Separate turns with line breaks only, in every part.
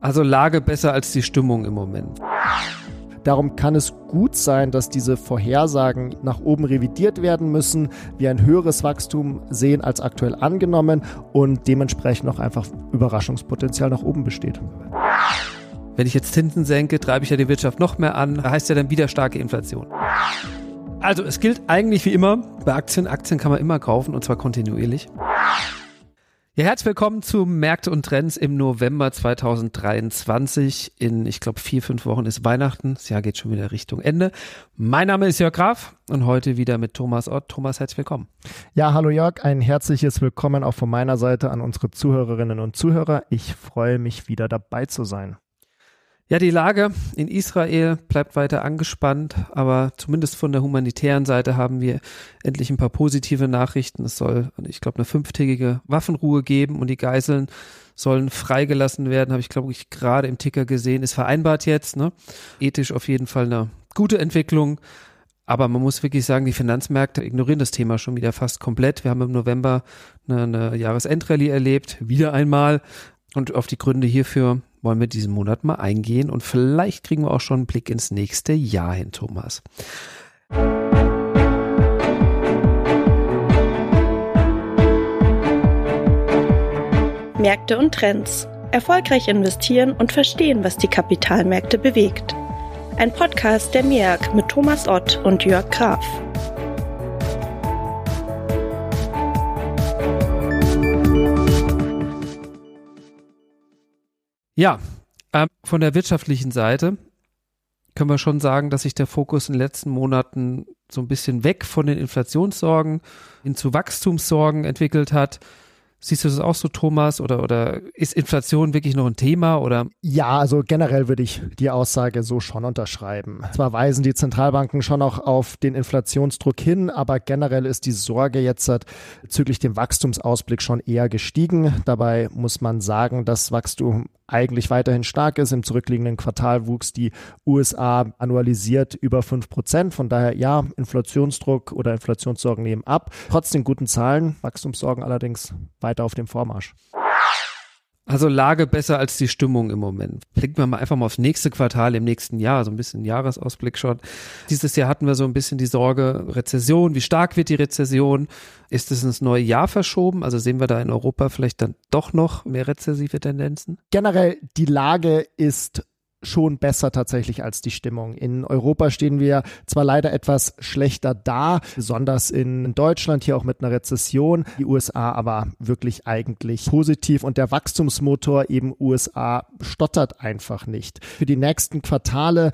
Also Lage besser als die Stimmung im Moment.
Darum kann es gut sein, dass diese Vorhersagen nach oben revidiert werden müssen, wir ein höheres Wachstum sehen als aktuell angenommen und dementsprechend auch einfach Überraschungspotenzial nach oben besteht.
Wenn ich jetzt Zinsen senke, treibe ich ja die Wirtschaft noch mehr an, heißt ja dann wieder starke Inflation. Also es gilt eigentlich wie immer, bei Aktien, Aktien kann man immer kaufen und zwar kontinuierlich. Ja, herzlich willkommen zu Märkte und Trends im November 2023. In, ich glaube, vier, fünf Wochen ist Weihnachten. Das Jahr geht schon wieder Richtung Ende. Mein Name ist Jörg Graf und heute wieder mit Thomas Ott. Thomas, herzlich willkommen.
Ja, hallo Jörg. Ein herzliches Willkommen auch von meiner Seite an unsere Zuhörerinnen und Zuhörer. Ich freue mich wieder dabei zu sein.
Ja, die Lage in Israel bleibt weiter angespannt, aber zumindest von der humanitären Seite haben wir endlich ein paar positive Nachrichten. Es soll, ich glaube, eine fünftägige Waffenruhe geben und die Geiseln sollen freigelassen werden, habe ich, glaube ich, gerade im Ticker gesehen, ist vereinbart jetzt. Ne? Ethisch auf jeden Fall eine gute Entwicklung. Aber man muss wirklich sagen, die Finanzmärkte ignorieren das Thema schon wieder fast komplett. Wir haben im November eine, eine Jahresendrallye erlebt, wieder einmal. Und auf die Gründe hierfür wollen wir diesen Monat mal eingehen und vielleicht kriegen wir auch schon einen Blick ins nächste Jahr hin, Thomas.
Märkte und Trends. Erfolgreich investieren und verstehen, was die Kapitalmärkte bewegt. Ein Podcast der MEAG mit Thomas Ott und Jörg Graf.
Ja, äh, von der wirtschaftlichen Seite können wir schon sagen, dass sich der Fokus in den letzten Monaten so ein bisschen weg von den Inflationssorgen hin zu Wachstumssorgen entwickelt hat. Siehst du das auch so, Thomas? Oder, oder ist Inflation wirklich noch ein Thema? Oder?
Ja, also generell würde ich die Aussage so schon unterschreiben. Zwar weisen die Zentralbanken schon auch auf den Inflationsdruck hin, aber generell ist die Sorge jetzt bezüglich dem Wachstumsausblick schon eher gestiegen. Dabei muss man sagen, dass Wachstum eigentlich weiterhin stark ist. Im zurückliegenden Quartal wuchs die USA annualisiert über 5 Prozent. Von daher ja, Inflationsdruck oder Inflationssorgen nehmen ab. Trotzdem guten Zahlen, Wachstumssorgen allerdings weiter auf dem Vormarsch.
Also Lage besser als die Stimmung im Moment. Blicken wir mal einfach mal aufs nächste Quartal im nächsten Jahr, so ein bisschen Jahresausblick schon. Dieses Jahr hatten wir so ein bisschen die Sorge Rezession. Wie stark wird die Rezession? Ist es ins neue Jahr verschoben? Also sehen wir da in Europa vielleicht dann doch noch mehr rezessive Tendenzen?
Generell, die Lage ist schon besser tatsächlich als die Stimmung. In Europa stehen wir zwar leider etwas schlechter da, besonders in Deutschland hier auch mit einer Rezession, die USA aber wirklich eigentlich positiv und der Wachstumsmotor eben USA stottert einfach nicht. Für die nächsten Quartale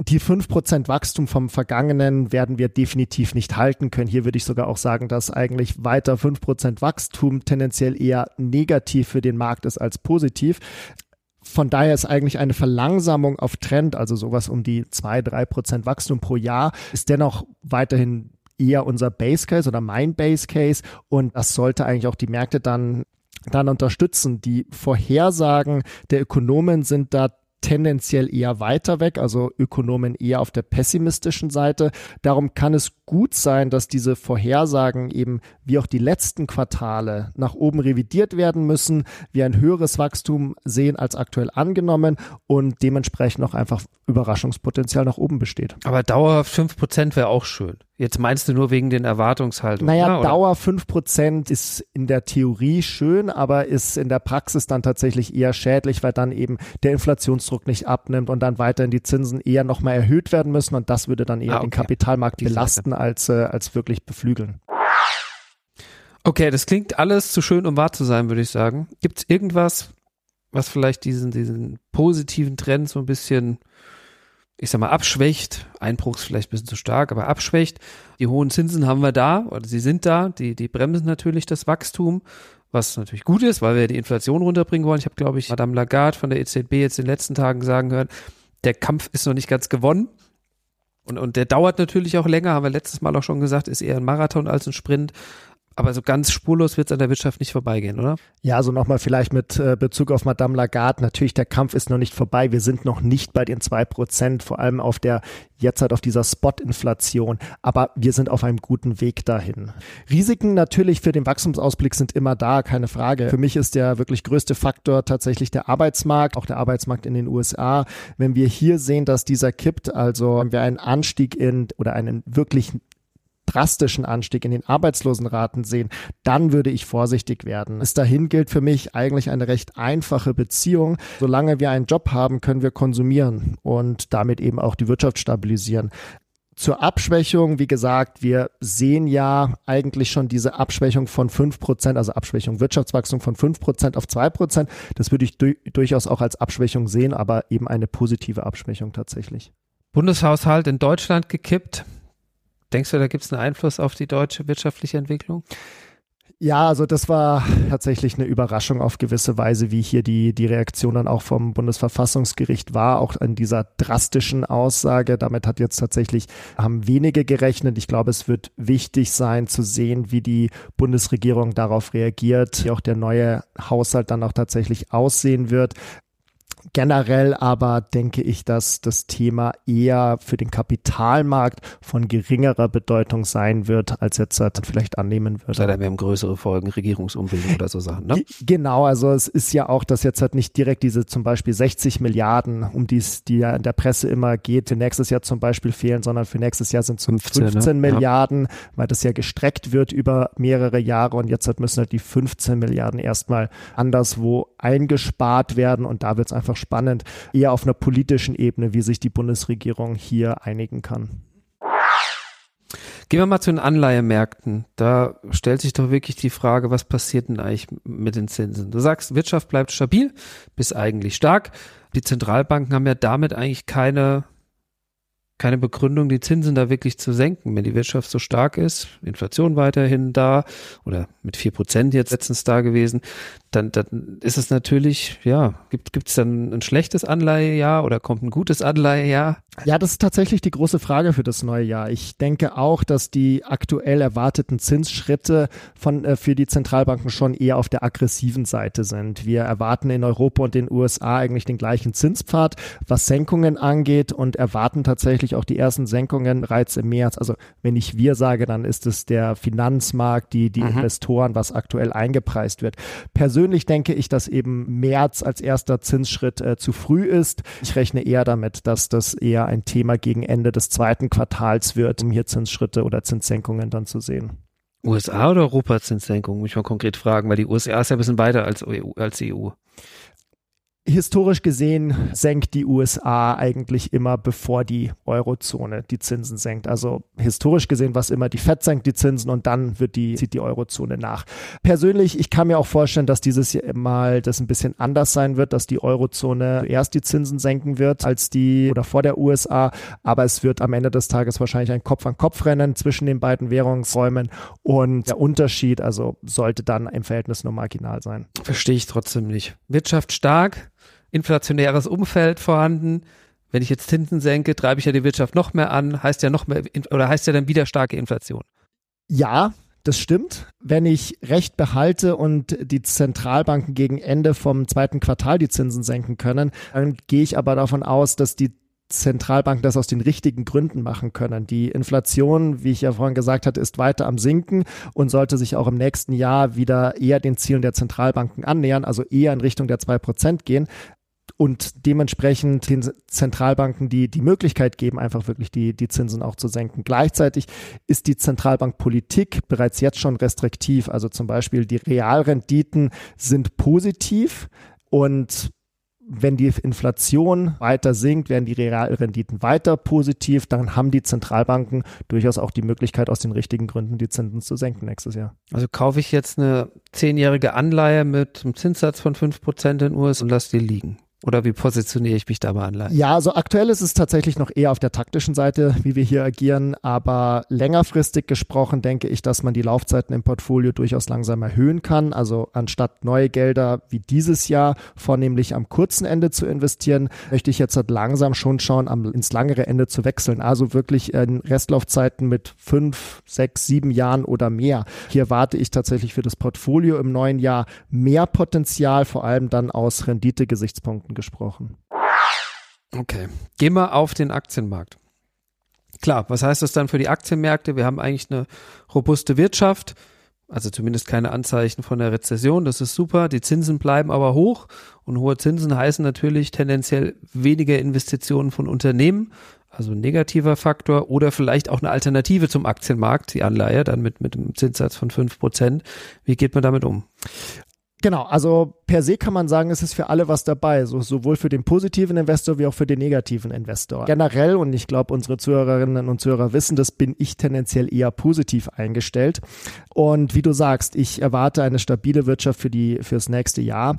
die 5% Wachstum vom Vergangenen werden wir definitiv nicht halten können. Hier würde ich sogar auch sagen, dass eigentlich weiter 5% Wachstum tendenziell eher negativ für den Markt ist als positiv. Von daher ist eigentlich eine Verlangsamung auf Trend, also sowas um die zwei drei Prozent Wachstum pro Jahr, ist dennoch weiterhin eher unser Base Case oder mein Base Case. Und das sollte eigentlich auch die Märkte dann dann unterstützen. Die Vorhersagen der Ökonomen sind da tendenziell eher weiter weg, also Ökonomen eher auf der pessimistischen Seite. Darum kann es gut sein, dass diese Vorhersagen eben wie auch die letzten Quartale nach oben revidiert werden müssen, wir ein höheres Wachstum sehen als aktuell angenommen und dementsprechend auch einfach Überraschungspotenzial nach oben besteht.
Aber dauerhaft fünf Prozent wäre auch schön. Jetzt meinst du nur wegen den Erwartungshaltungen?
Naja, oder? Dauer fünf Prozent ist in der Theorie schön, aber ist in der Praxis dann tatsächlich eher schädlich, weil dann eben der Inflationsdruck nicht abnimmt und dann weiterhin die Zinsen eher nochmal erhöht werden müssen und das würde dann eher ah, okay. den Kapitalmarkt die belasten als, äh, als wirklich beflügeln.
Okay, das klingt alles zu schön, um wahr zu sein, würde ich sagen. Gibt es irgendwas, was vielleicht diesen, diesen positiven Trend so ein bisschen ich sag mal, abschwächt. Einbruch ist vielleicht ein bisschen zu stark, aber abschwächt. Die hohen Zinsen haben wir da, oder sie sind da, die, die bremsen natürlich das Wachstum, was natürlich gut ist, weil wir die Inflation runterbringen wollen. Ich habe, glaube ich, Madame Lagarde von der EZB jetzt in den letzten Tagen sagen hören, der Kampf ist noch nicht ganz gewonnen. Und, und der dauert natürlich auch länger, haben wir letztes Mal auch schon gesagt, ist eher ein Marathon als ein Sprint. Aber so ganz spurlos wird es an der Wirtschaft nicht vorbeigehen, oder?
Ja, also nochmal vielleicht mit äh, Bezug auf Madame Lagarde. Natürlich, der Kampf ist noch nicht vorbei. Wir sind noch nicht bei den zwei Prozent, vor allem auf der jetzt halt auf dieser Spot-Inflation. Aber wir sind auf einem guten Weg dahin. Risiken natürlich für den Wachstumsausblick sind immer da, keine Frage. Für mich ist der wirklich größte Faktor tatsächlich der Arbeitsmarkt, auch der Arbeitsmarkt in den USA. Wenn wir hier sehen, dass dieser kippt, also wenn wir einen Anstieg in oder einen wirklich drastischen Anstieg in den Arbeitslosenraten sehen, dann würde ich vorsichtig werden. Bis dahin gilt für mich eigentlich eine recht einfache Beziehung. Solange wir einen Job haben, können wir konsumieren und damit eben auch die Wirtschaft stabilisieren. Zur Abschwächung, wie gesagt, wir sehen ja eigentlich schon diese Abschwächung von fünf Prozent, also Abschwächung Wirtschaftswachstum von fünf Prozent auf zwei Prozent. Das würde ich du durchaus auch als Abschwächung sehen, aber eben eine positive Abschwächung tatsächlich.
Bundeshaushalt in Deutschland gekippt. Denkst du, da gibt es einen Einfluss auf die deutsche wirtschaftliche Entwicklung?
Ja, also das war tatsächlich eine Überraschung auf gewisse Weise, wie hier die, die Reaktion dann auch vom Bundesverfassungsgericht war, auch an dieser drastischen Aussage. Damit hat jetzt tatsächlich, haben wenige gerechnet. Ich glaube, es wird wichtig sein zu sehen, wie die Bundesregierung darauf reagiert, wie auch der neue Haushalt dann auch tatsächlich aussehen wird. Generell aber denke ich, dass das Thema eher für den Kapitalmarkt von geringerer Bedeutung sein wird, als jetzt vielleicht annehmen würde.
Sei denn, wir haben größere Folgen, Regierungsumbildung oder so Sachen, ne?
Genau, also es ist ja auch, dass jetzt halt nicht direkt diese zum Beispiel 60 Milliarden, um die es die ja in der Presse immer geht, für nächstes Jahr zum Beispiel fehlen, sondern für nächstes Jahr sind es 15, 15 ne? Milliarden, ja. weil das ja gestreckt wird über mehrere Jahre und jetzt halt müssen halt die 15 Milliarden erstmal anderswo eingespart werden und da wird es einfach einfach spannend, eher auf einer politischen Ebene, wie sich die Bundesregierung hier einigen kann.
Gehen wir mal zu den Anleihemärkten. Da stellt sich doch wirklich die Frage, was passiert denn eigentlich mit den Zinsen? Du sagst, Wirtschaft bleibt stabil, bis eigentlich stark. Die Zentralbanken haben ja damit eigentlich keine keine Begründung, die Zinsen da wirklich zu senken. Wenn die Wirtschaft so stark ist, Inflation weiterhin da oder mit vier Prozent jetzt letztens da gewesen, dann, dann ist es natürlich, ja, gibt es dann ein schlechtes Anleihejahr oder kommt ein gutes Anleihejahr?
Ja, das ist tatsächlich die große Frage für das neue Jahr. Ich denke auch, dass die aktuell erwarteten Zinsschritte von, äh, für die Zentralbanken schon eher auf der aggressiven Seite sind. Wir erwarten in Europa und den USA eigentlich den gleichen Zinspfad, was Senkungen angeht und erwarten tatsächlich auch die ersten Senkungen bereits im März. Also wenn ich wir sage, dann ist es der Finanzmarkt, die, die mhm. Investoren, was aktuell eingepreist wird. Persönlich denke ich, dass eben März als erster Zinsschritt äh, zu früh ist. Ich rechne eher damit, dass das eher ein Thema gegen Ende des zweiten Quartals wird, um hier Zinsschritte oder Zinssenkungen dann zu sehen.
USA oder Europa Zinssenkungen, muss ich mal konkret fragen, weil die USA ist ja ein bisschen weiter als EU. Als EU
historisch gesehen senkt die USA eigentlich immer bevor die Eurozone die Zinsen senkt. Also historisch gesehen, was immer die Fed senkt die Zinsen und dann wird die, zieht die Eurozone nach. Persönlich, ich kann mir auch vorstellen, dass dieses Mal das ein bisschen anders sein wird, dass die Eurozone erst die Zinsen senken wird als die oder vor der USA. Aber es wird am Ende des Tages wahrscheinlich ein Kopf-an-Kopf-Rennen zwischen den beiden Währungsräumen und der Unterschied, also sollte dann im Verhältnis nur marginal sein.
Verstehe ich trotzdem nicht. Wirtschaft stark, inflationäres Umfeld vorhanden. Wenn ich jetzt Zinsen senke, treibe ich ja die Wirtschaft noch mehr an, heißt ja noch mehr oder heißt ja dann wieder starke Inflation.
Ja, das stimmt. Wenn ich Recht behalte und die Zentralbanken gegen Ende vom zweiten Quartal die Zinsen senken können, dann gehe ich aber davon aus, dass die Zentralbanken das aus den richtigen Gründen machen können. Die Inflation, wie ich ja vorhin gesagt hatte, ist weiter am Sinken und sollte sich auch im nächsten Jahr wieder eher den Zielen der Zentralbanken annähern, also eher in Richtung der zwei Prozent gehen und dementsprechend den Zentralbanken die, die Möglichkeit geben, einfach wirklich die, die Zinsen auch zu senken. Gleichzeitig ist die Zentralbankpolitik bereits jetzt schon restriktiv. Also zum Beispiel die Realrenditen sind positiv und wenn die Inflation weiter sinkt, werden die Realrenditen weiter positiv, dann haben die Zentralbanken durchaus auch die Möglichkeit, aus den richtigen Gründen die Zinsen zu senken nächstes Jahr.
Also kaufe ich jetzt eine zehnjährige Anleihe mit einem Zinssatz von fünf Prozent in US und lasse die liegen. Oder wie positioniere ich mich da bei Anleihen?
Ja, also aktuell ist es tatsächlich noch eher auf der taktischen Seite, wie wir hier agieren. Aber längerfristig gesprochen denke ich, dass man die Laufzeiten im Portfolio durchaus langsam erhöhen kann. Also anstatt neue Gelder wie dieses Jahr vornehmlich am kurzen Ende zu investieren, möchte ich jetzt halt langsam schon schauen, am, ins langere Ende zu wechseln. Also wirklich in Restlaufzeiten mit fünf, sechs, sieben Jahren oder mehr. Hier warte ich tatsächlich für das Portfolio im neuen Jahr mehr Potenzial, vor allem dann aus Renditegesichtspunkten gesprochen.
Okay, gehen wir auf den Aktienmarkt. Klar, was heißt das dann für die Aktienmärkte? Wir haben eigentlich eine robuste Wirtschaft, also zumindest keine Anzeichen von der Rezession, das ist super. Die Zinsen bleiben aber hoch und hohe Zinsen heißen natürlich tendenziell weniger Investitionen von Unternehmen, also ein negativer Faktor oder vielleicht auch eine Alternative zum Aktienmarkt, die Anleihe, dann mit, mit einem Zinssatz von fünf Prozent. Wie geht man damit um?
Genau, also per se kann man sagen, es ist für alle was dabei, so, sowohl für den positiven Investor wie auch für den negativen Investor. Generell, und ich glaube, unsere Zuhörerinnen und Zuhörer wissen das, bin ich tendenziell eher positiv eingestellt. Und wie du sagst, ich erwarte eine stabile Wirtschaft für die, fürs nächste Jahr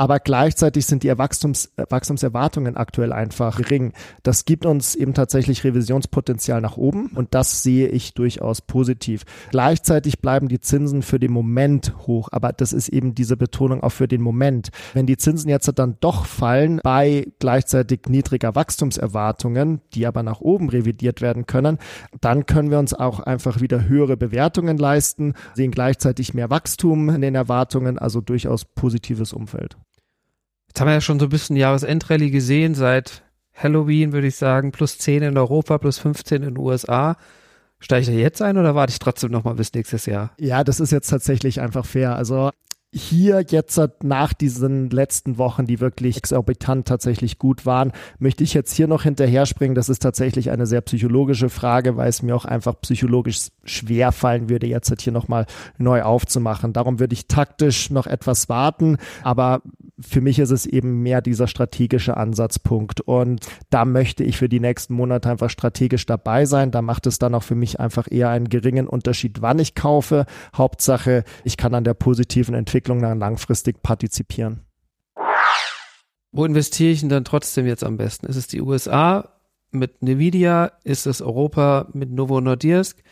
aber gleichzeitig sind die Wachstums, Wachstumserwartungen aktuell einfach gering. Das gibt uns eben tatsächlich Revisionspotenzial nach oben und das sehe ich durchaus positiv. Gleichzeitig bleiben die Zinsen für den Moment hoch, aber das ist eben diese Betonung auch für den Moment. Wenn die Zinsen jetzt dann doch fallen bei gleichzeitig niedriger Wachstumserwartungen, die aber nach oben revidiert werden können, dann können wir uns auch einfach wieder höhere Bewertungen leisten, sehen gleichzeitig mehr Wachstum in den Erwartungen, also durchaus positives Umfeld.
Jetzt haben wir ja schon so ein bisschen Jahresendrallye gesehen, seit Halloween würde ich sagen, plus 10 in Europa, plus 15 in den USA. Steige ich da jetzt ein oder warte ich trotzdem nochmal bis nächstes Jahr?
Ja, das ist jetzt tatsächlich einfach fair. Also hier jetzt nach diesen letzten Wochen, die wirklich exorbitant tatsächlich gut waren, möchte ich jetzt hier noch hinterher springen. Das ist tatsächlich eine sehr psychologische Frage, weil es mir auch einfach psychologisch schwer fallen würde, jetzt halt hier nochmal neu aufzumachen. Darum würde ich taktisch noch etwas warten, aber für mich ist es eben mehr dieser strategische Ansatzpunkt und da möchte ich für die nächsten Monate einfach strategisch dabei sein. Da macht es dann auch für mich einfach eher einen geringen Unterschied, wann ich kaufe. Hauptsache, ich kann an der positiven Entwicklung dann langfristig partizipieren.
Wo investiere ich denn dann trotzdem jetzt am besten? Ist es die USA mit Nvidia? Ist es Europa mit Novo Nordisk?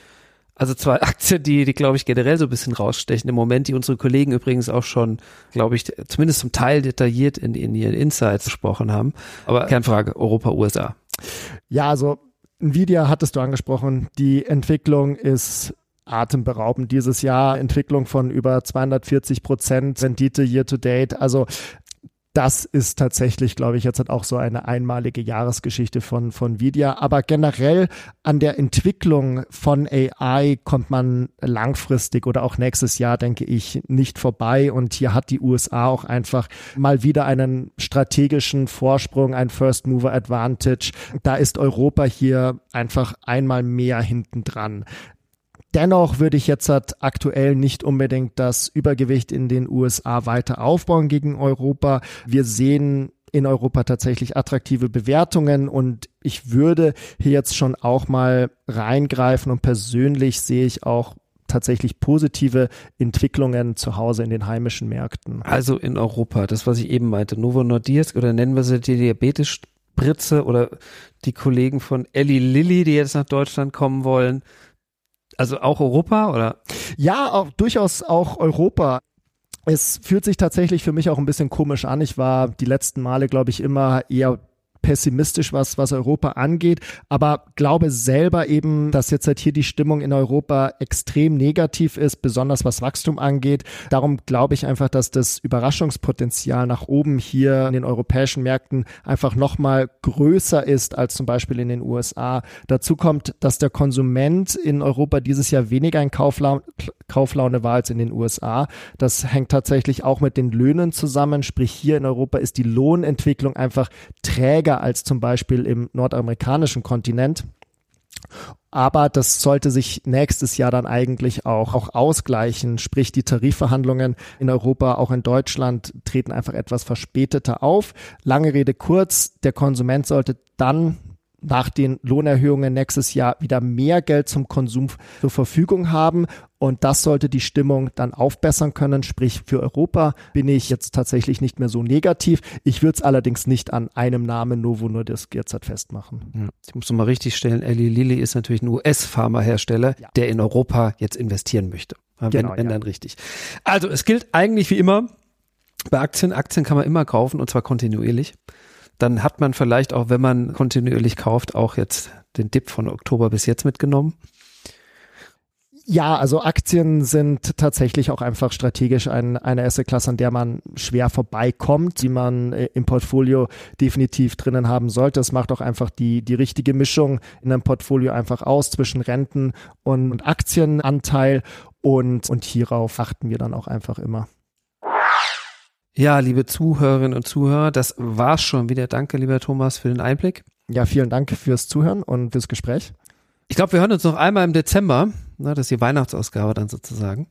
Also zwei Aktien, die, die glaube ich generell so ein bisschen rausstechen im Moment, die unsere Kollegen übrigens auch schon, glaube ich, zumindest zum Teil detailliert in, in ihren Insights gesprochen haben. Aber Kernfrage, Europa, USA.
Ja, also Nvidia hattest du angesprochen. Die Entwicklung ist atemberaubend dieses Jahr. Entwicklung von über 240 Prozent Rendite year to date. Also das ist tatsächlich, glaube ich, jetzt hat auch so eine einmalige Jahresgeschichte von, von Nvidia. Aber generell an der Entwicklung von AI kommt man langfristig oder auch nächstes Jahr, denke ich, nicht vorbei. Und hier hat die USA auch einfach mal wieder einen strategischen Vorsprung, ein First Mover Advantage. Da ist Europa hier einfach einmal mehr hinten dran. Dennoch würde ich jetzt halt aktuell nicht unbedingt das Übergewicht in den USA weiter aufbauen gegen Europa. Wir sehen in Europa tatsächlich attraktive Bewertungen und ich würde hier jetzt schon auch mal reingreifen und persönlich sehe ich auch tatsächlich positive Entwicklungen zu Hause in den heimischen Märkten.
Also in Europa, das was ich eben meinte, Novo Nordisk oder nennen wir sie die Diabetes-Spritze oder die Kollegen von Ellie Lilly, die jetzt nach Deutschland kommen wollen, also auch Europa oder?
Ja, auch, durchaus auch Europa. Es fühlt sich tatsächlich für mich auch ein bisschen komisch an. Ich war die letzten Male, glaube ich, immer eher pessimistisch, was, was Europa angeht, aber glaube selber eben, dass jetzt halt hier die Stimmung in Europa extrem negativ ist, besonders was Wachstum angeht. Darum glaube ich einfach, dass das Überraschungspotenzial nach oben hier in den europäischen Märkten einfach nochmal größer ist als zum Beispiel in den USA. Dazu kommt, dass der Konsument in Europa dieses Jahr weniger in Kauflaune, Kauflaune war als in den USA. Das hängt tatsächlich auch mit den Löhnen zusammen. Sprich, hier in Europa ist die Lohnentwicklung einfach träger als zum Beispiel im nordamerikanischen Kontinent. Aber das sollte sich nächstes Jahr dann eigentlich auch, auch ausgleichen. Sprich, die Tarifverhandlungen in Europa, auch in Deutschland, treten einfach etwas verspäteter auf. Lange Rede kurz, der Konsument sollte dann nach den Lohnerhöhungen nächstes Jahr wieder mehr Geld zum Konsum zur Verfügung haben Und das sollte die Stimmung dann aufbessern können. Sprich, für Europa bin ich jetzt tatsächlich nicht mehr so negativ. Ich würde es allerdings nicht an einem Namen Novo Nordisk jetzt halt festmachen.
Ja, ich muss nochmal richtig stellen, Eli Lilly ist natürlich ein US-Pharmahersteller, ja. der in Europa jetzt investieren möchte. Wenn, genau, wenn ja. dann richtig. Also es gilt eigentlich wie immer, bei Aktien, Aktien kann man immer kaufen und zwar kontinuierlich. Dann hat man vielleicht auch, wenn man kontinuierlich kauft, auch jetzt den Dip von Oktober bis jetzt mitgenommen.
Ja, also Aktien sind tatsächlich auch einfach strategisch ein, eine Assetklasse, an der man schwer vorbeikommt, die man äh, im Portfolio definitiv drinnen haben sollte. Es macht auch einfach die, die richtige Mischung in einem Portfolio einfach aus zwischen Renten und, und Aktienanteil und, und hierauf achten wir dann auch einfach immer.
Ja, liebe Zuhörerinnen und Zuhörer, das war's schon wieder. Danke, lieber Thomas, für den Einblick.
Ja, vielen Dank fürs Zuhören und fürs Gespräch.
Ich glaube, wir hören uns noch einmal im Dezember. Na, das ist die Weihnachtsausgabe dann sozusagen.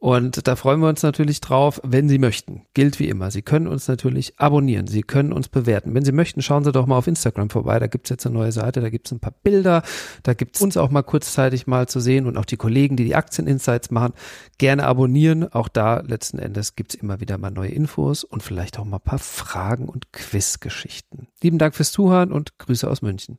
Und da freuen wir uns natürlich drauf, wenn Sie möchten. Gilt wie immer. Sie können uns natürlich abonnieren. Sie können uns bewerten. Wenn Sie möchten, schauen Sie doch mal auf Instagram vorbei. Da gibt's jetzt eine neue Seite, da gibt's ein paar Bilder. Da gibt's uns auch mal kurzzeitig mal zu sehen und auch die Kollegen, die die Aktieninsights machen, gerne abonnieren. Auch da letzten Endes gibt's immer wieder mal neue Infos und vielleicht auch mal ein paar Fragen und Quizgeschichten. Lieben Dank fürs Zuhören und Grüße aus München.